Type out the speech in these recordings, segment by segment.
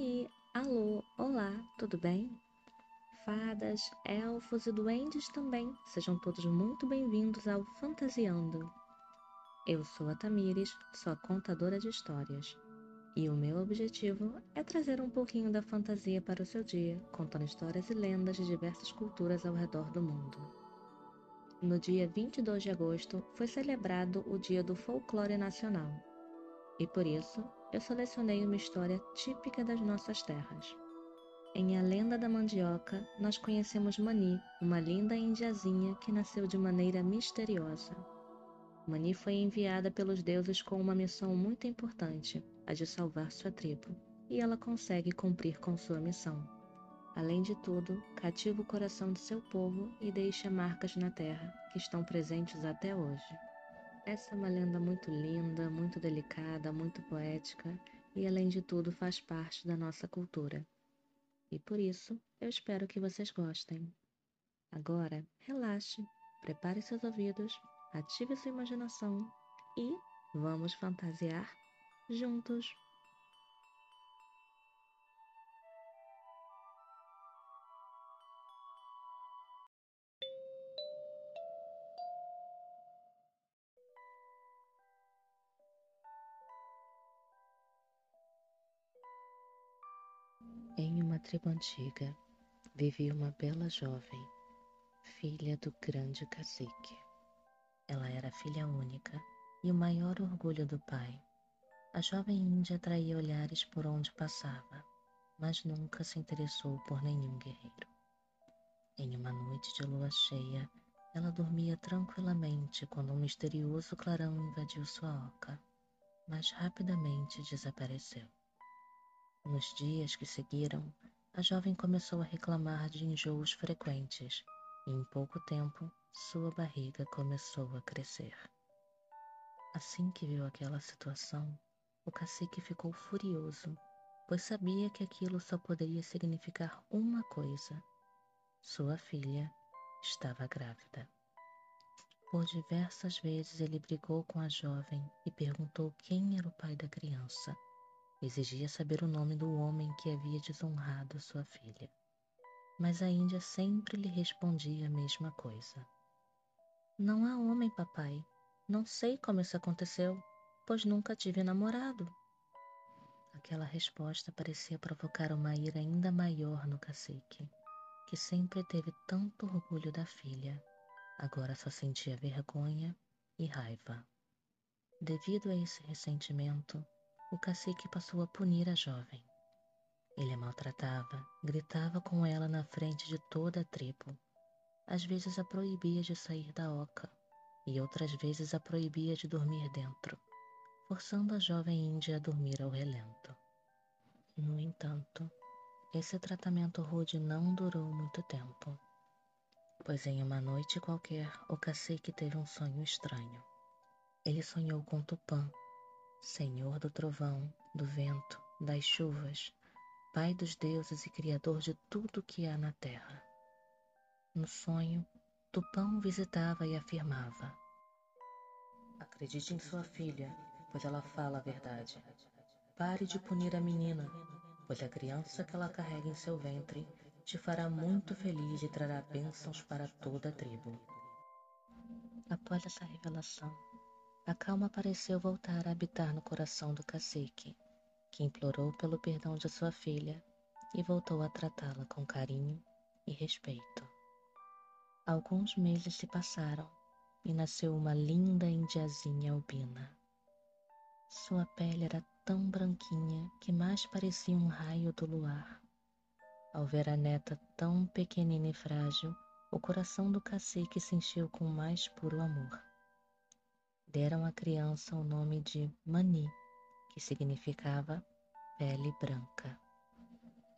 aí, alô, olá, tudo bem? Fadas, elfos e duendes também, sejam todos muito bem-vindos ao Fantasiando. Eu sou a Tamires, sua contadora de histórias, e o meu objetivo é trazer um pouquinho da fantasia para o seu dia, contando histórias e lendas de diversas culturas ao redor do mundo. No dia 22 de agosto foi celebrado o Dia do Folclore Nacional, e por isso eu selecionei uma história típica das nossas terras. Em A Lenda da Mandioca, nós conhecemos Mani, uma linda indiazinha que nasceu de maneira misteriosa. Mani foi enviada pelos deuses com uma missão muito importante, a de salvar sua tribo, e ela consegue cumprir com sua missão. Além de tudo, cativa o coração de seu povo e deixa marcas na terra, que estão presentes até hoje. Essa é uma lenda muito linda, muito delicada, muito poética e, além de tudo, faz parte da nossa cultura. E por isso, eu espero que vocês gostem. Agora, relaxe, prepare seus ouvidos, ative sua imaginação e vamos fantasiar juntos! Tribo antiga vivia uma bela jovem, filha do grande cacique. Ela era filha única e o maior orgulho do pai. A jovem índia atraía olhares por onde passava, mas nunca se interessou por nenhum guerreiro. Em uma noite de lua cheia, ela dormia tranquilamente quando um misterioso clarão invadiu sua oca, mas rapidamente desapareceu. Nos dias que seguiram, a jovem começou a reclamar de enjoos frequentes e, em pouco tempo, sua barriga começou a crescer. Assim que viu aquela situação, o cacique ficou furioso, pois sabia que aquilo só poderia significar uma coisa: sua filha estava grávida. Por diversas vezes ele brigou com a jovem e perguntou quem era o pai da criança Exigia saber o nome do homem que havia desonrado sua filha. Mas a Índia sempre lhe respondia a mesma coisa. Não há homem, papai. Não sei como isso aconteceu, pois nunca tive namorado. Aquela resposta parecia provocar uma ira ainda maior no cacique, que sempre teve tanto orgulho da filha, agora só sentia vergonha e raiva. Devido a esse ressentimento, o cacique passou a punir a jovem. Ele a maltratava, gritava com ela na frente de toda a tribo. Às vezes a proibia de sair da oca e outras vezes a proibia de dormir dentro, forçando a jovem índia a dormir ao relento. No entanto, esse tratamento rude não durou muito tempo, pois em uma noite qualquer o cacique teve um sonho estranho. Ele sonhou com Tupã, Senhor do trovão, do vento, das chuvas, Pai dos deuses e Criador de tudo que há na terra. No sonho, Tupã o visitava e afirmava: Acredite em sua filha, pois ela fala a verdade. Pare de punir a menina, pois a criança que ela carrega em seu ventre te fará muito feliz e trará bênçãos para toda a tribo. Após essa revelação, a calma pareceu voltar a habitar no coração do cacique, que implorou pelo perdão de sua filha e voltou a tratá-la com carinho e respeito. Alguns meses se passaram e nasceu uma linda indiazinha albina. Sua pele era tão branquinha que mais parecia um raio do luar. Ao ver a neta tão pequenina e frágil, o coração do cacique se encheu com mais puro amor deram à criança o nome de Mani, que significava pele branca.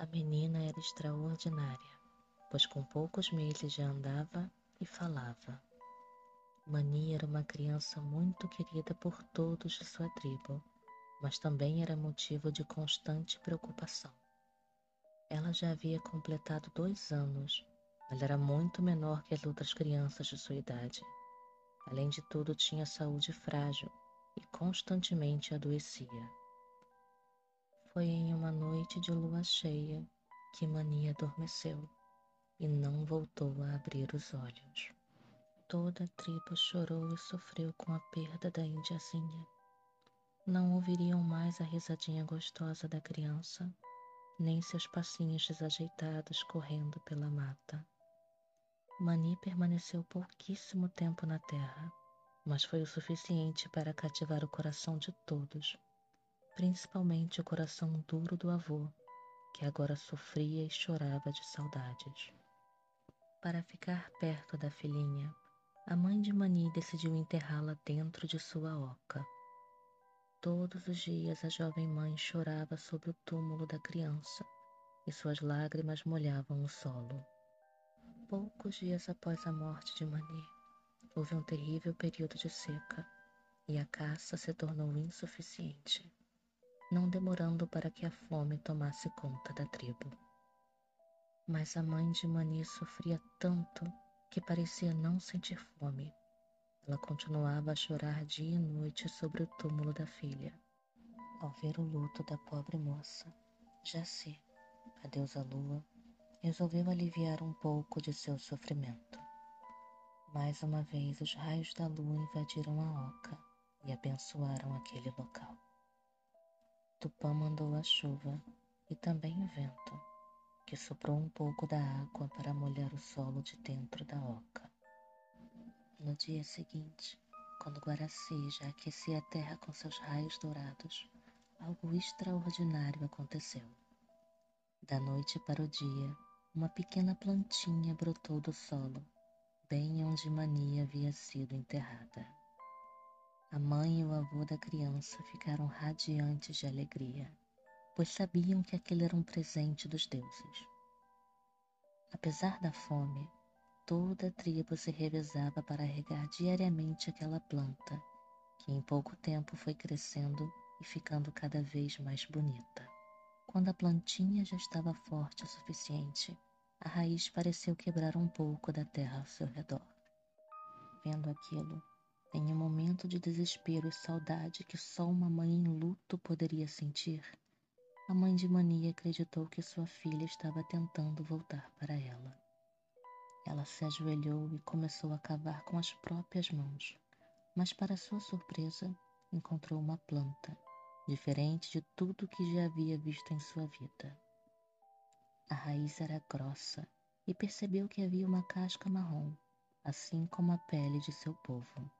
A menina era extraordinária, pois com poucos meses já andava e falava. Mani era uma criança muito querida por todos de sua tribo, mas também era motivo de constante preocupação. Ela já havia completado dois anos, mas era muito menor que as outras crianças de sua idade Além de tudo, tinha saúde frágil e constantemente adoecia. Foi em uma noite de lua cheia que Mani adormeceu e não voltou a abrir os olhos. Toda a tribo chorou e sofreu com a perda da indiazinha. Não ouviriam mais a risadinha gostosa da criança, nem seus passinhos desajeitados correndo pela mata. Mani permaneceu pouquíssimo tempo na terra, mas foi o suficiente para cativar o coração de todos, principalmente o coração duro do avô, que agora sofria e chorava de saudades. Para ficar perto da filhinha, a mãe de Mani decidiu enterrá-la dentro de sua oca. Todos os dias a jovem mãe chorava sobre o túmulo da criança e suas lágrimas molhavam o solo. Poucos dias após a morte de Mani, houve um terrível período de seca e a caça se tornou insuficiente, não demorando para que a fome tomasse conta da tribo. Mas a mãe de Mani sofria tanto que parecia não sentir fome. Ela continuava a chorar dia e noite sobre o túmulo da filha. Ao ver o luto da pobre moça, Jaci, a deusa lua, resolveu aliviar um pouco de seu sofrimento. Mais uma vez, os raios da lua invadiram a oca e abençoaram aquele local. Tupã mandou a chuva e também o vento que soprou um pouco da água para molhar o solo de dentro da oca. No dia seguinte, quando Guaraci já aquecia a terra com seus raios dourados, algo extraordinário aconteceu. Da noite para o dia, uma pequena plantinha brotou do solo, bem onde Mania havia sido enterrada. A mãe e o avô da criança ficaram radiantes de alegria pois sabiam que aquele era um presente dos deuses. Apesar da fome, toda a tribo se revezava para regar diariamente aquela planta, que em pouco tempo foi crescendo e ficando cada vez mais bonita. Quando a plantinha já estava forte o suficiente, a raiz pareceu quebrar um pouco da terra ao seu redor. Vendo aquilo, em um momento de desespero e saudade que só uma mãe em luto poderia sentir, a mãe de Mania acreditou que sua filha estava tentando voltar para ela. Ela se ajoelhou e começou a cavar com as próprias mãos, mas, para sua surpresa, encontrou uma planta, diferente de tudo que já havia visto em sua vida. A raiz era grossa e percebeu que havia uma casca marrom, assim como a pele de seu povo.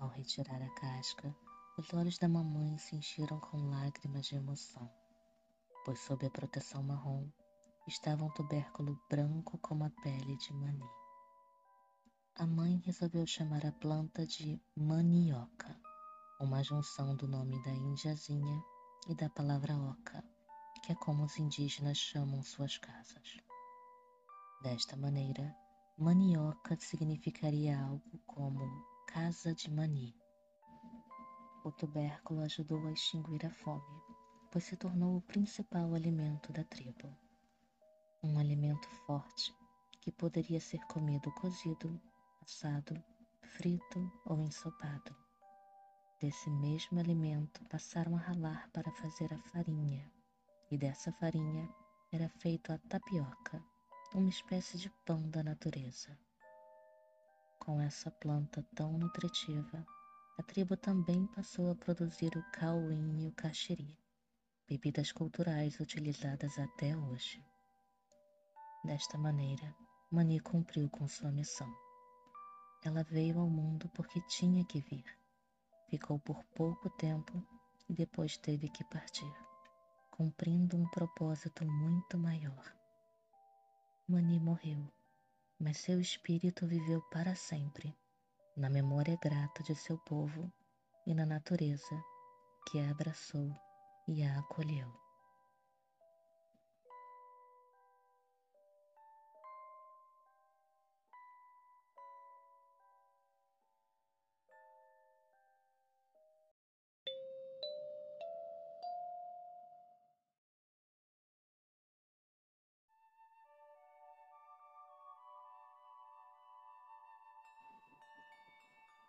Ao retirar a casca, os olhos da mamãe se encheram com lágrimas de emoção pois sob a proteção marrom estava um tubérculo branco como a pele de mani. A mãe resolveu chamar a planta de manioca, uma junção do nome da indiazinha e da palavra oca, que é como os indígenas chamam suas casas. Desta maneira, manioca significaria algo como casa de mani. O tubérculo ajudou a extinguir a fome pois se tornou o principal alimento da tribo. Um alimento forte que poderia ser comido cozido, assado, frito ou ensopado. Desse mesmo alimento passaram a ralar para fazer a farinha, e dessa farinha era feito a tapioca, uma espécie de pão da natureza. Com essa planta tão nutritiva, a tribo também passou a produzir o cauim e o caxiri, bebidas culturais utilizadas até hoje. Desta maneira, Mani cumpriu com sua missão. Ela veio ao mundo porque tinha que vir. Ficou por pouco tempo e depois teve que partir, cumprindo um propósito muito maior. Mani morreu, mas seu espírito viveu para sempre, na memória grata de seu povo e na natureza que a abraçou e a acolheu.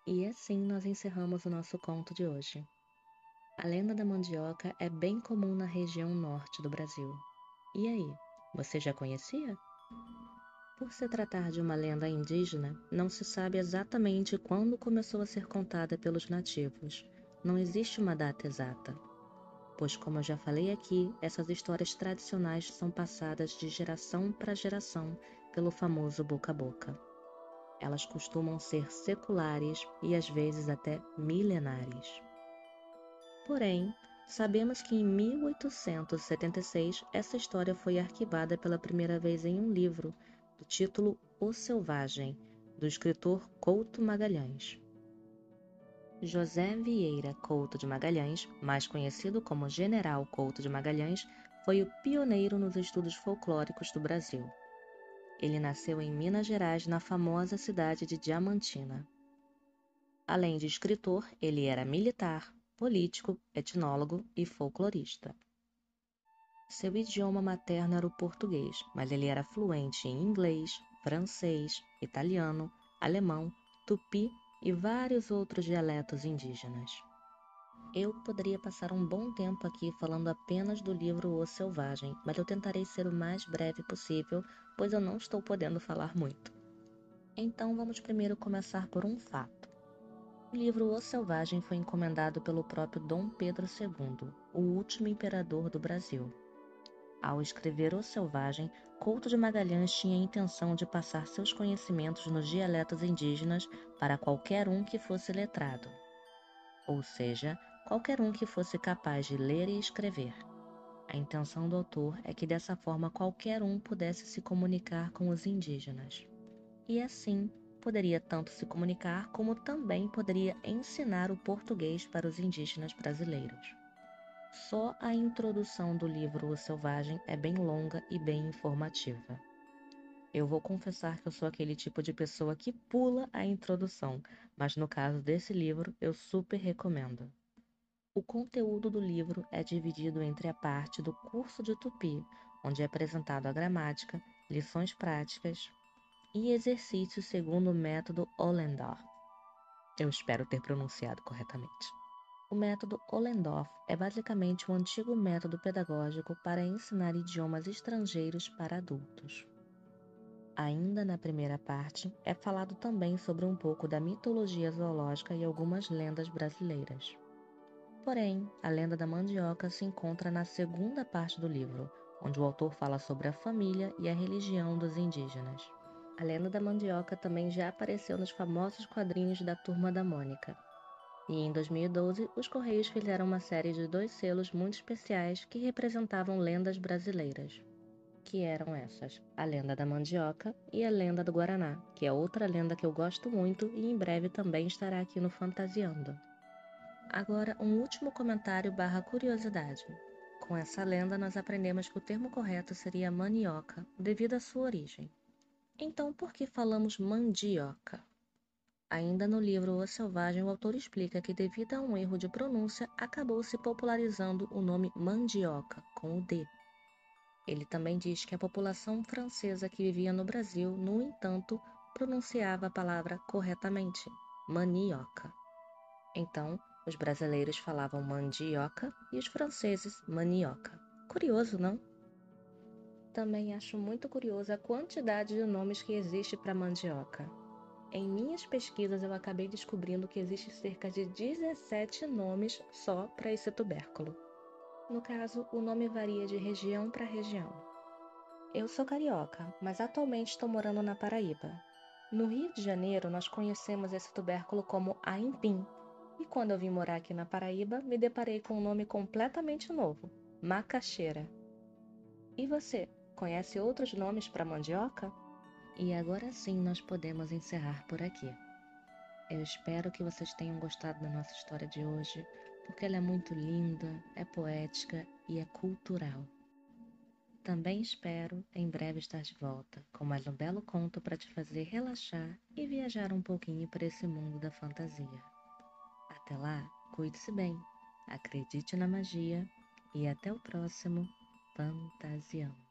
E assim nós encerramos o nosso conto de hoje. A lenda da mandioca é bem comum na região norte do Brasil. E aí, você já conhecia? Por se tratar de uma lenda indígena, não se sabe exatamente quando começou a ser contada pelos nativos. Não existe uma data exata. Pois, como eu já falei aqui, essas histórias tradicionais são passadas de geração para geração pelo famoso boca a boca. Elas costumam ser seculares e às vezes até milenares. Porém, sabemos que em 1876 essa história foi arquivada pela primeira vez em um livro, do título O Selvagem, do escritor Couto Magalhães. José Vieira Couto de Magalhães, mais conhecido como General Couto de Magalhães, foi o pioneiro nos estudos folclóricos do Brasil. Ele nasceu em Minas Gerais, na famosa cidade de Diamantina. Além de escritor, ele era militar, político, etnólogo e folclorista. Seu idioma materno era o português, mas ele era fluente em inglês, francês, italiano, alemão, tupi e vários outros dialetos indígenas. Eu poderia passar um bom tempo aqui falando apenas do livro O Selvagem, mas eu tentarei ser o mais breve possível, pois eu não estou podendo falar muito. Então vamos primeiro começar por um fato. O livro O Selvagem foi encomendado pelo próprio Dom Pedro II, o último imperador do Brasil. Ao escrever O Selvagem, Couto de Magalhães tinha a intenção de passar seus conhecimentos nos dialetos indígenas para qualquer um que fosse letrado, ou seja, qualquer um que fosse capaz de ler e escrever. A intenção do autor é que dessa forma qualquer um pudesse se comunicar com os indígenas. E assim, poderia tanto se comunicar como também poderia ensinar o português para os indígenas brasileiros. Só a introdução do livro O Selvagem é bem longa e bem informativa. Eu vou confessar que eu sou aquele tipo de pessoa que pula a introdução, mas no caso desse livro eu super recomendo. O conteúdo do livro é dividido entre a parte do curso de Tupi, onde é apresentado a gramática, lições práticas, e exercícios segundo o método Ollendorff. Eu espero ter pronunciado corretamente. O método Ollendorff é basicamente um antigo método pedagógico para ensinar idiomas estrangeiros para adultos. Ainda na primeira parte, é falado também sobre um pouco da mitologia zoológica e algumas lendas brasileiras. Porém, a lenda da mandioca se encontra na segunda parte do livro, onde o autor fala sobre a família e a religião dos indígenas. A lenda da mandioca também já apareceu nos famosos quadrinhos da Turma da Mônica. E em 2012, os Correios fizeram uma série de dois selos muito especiais que representavam lendas brasileiras. Que eram essas: a lenda da mandioca e a lenda do Guaraná, que é outra lenda que eu gosto muito e em breve também estará aqui no Fantasiando. Agora, um último comentário barra curiosidade. Com essa lenda, nós aprendemos que o termo correto seria manioca, devido à sua origem. Então, por que falamos mandioca? Ainda no livro O Selvagem, o autor explica que, devido a um erro de pronúncia, acabou se popularizando o nome mandioca, com o D. Ele também diz que a população francesa que vivia no Brasil, no entanto, pronunciava a palavra corretamente, manioca. Então, os brasileiros falavam mandioca e os franceses manioca. Curioso, não? Também acho muito curiosa a quantidade de nomes que existe para mandioca. Em minhas pesquisas eu acabei descobrindo que existe cerca de 17 nomes só para esse tubérculo. No caso, o nome varia de região para região. Eu sou carioca, mas atualmente estou morando na Paraíba. No Rio de Janeiro, nós conhecemos esse tubérculo como aimpim, e quando eu vim morar aqui na Paraíba, me deparei com um nome completamente novo: macaxeira. E você, Conhece outros nomes para mandioca? E agora sim nós podemos encerrar por aqui. Eu espero que vocês tenham gostado da nossa história de hoje, porque ela é muito linda, é poética e é cultural. Também espero em breve estar de volta com mais um belo conto para te fazer relaxar e viajar um pouquinho para esse mundo da fantasia. Até lá, cuide-se bem, acredite na magia e até o próximo Fantasião.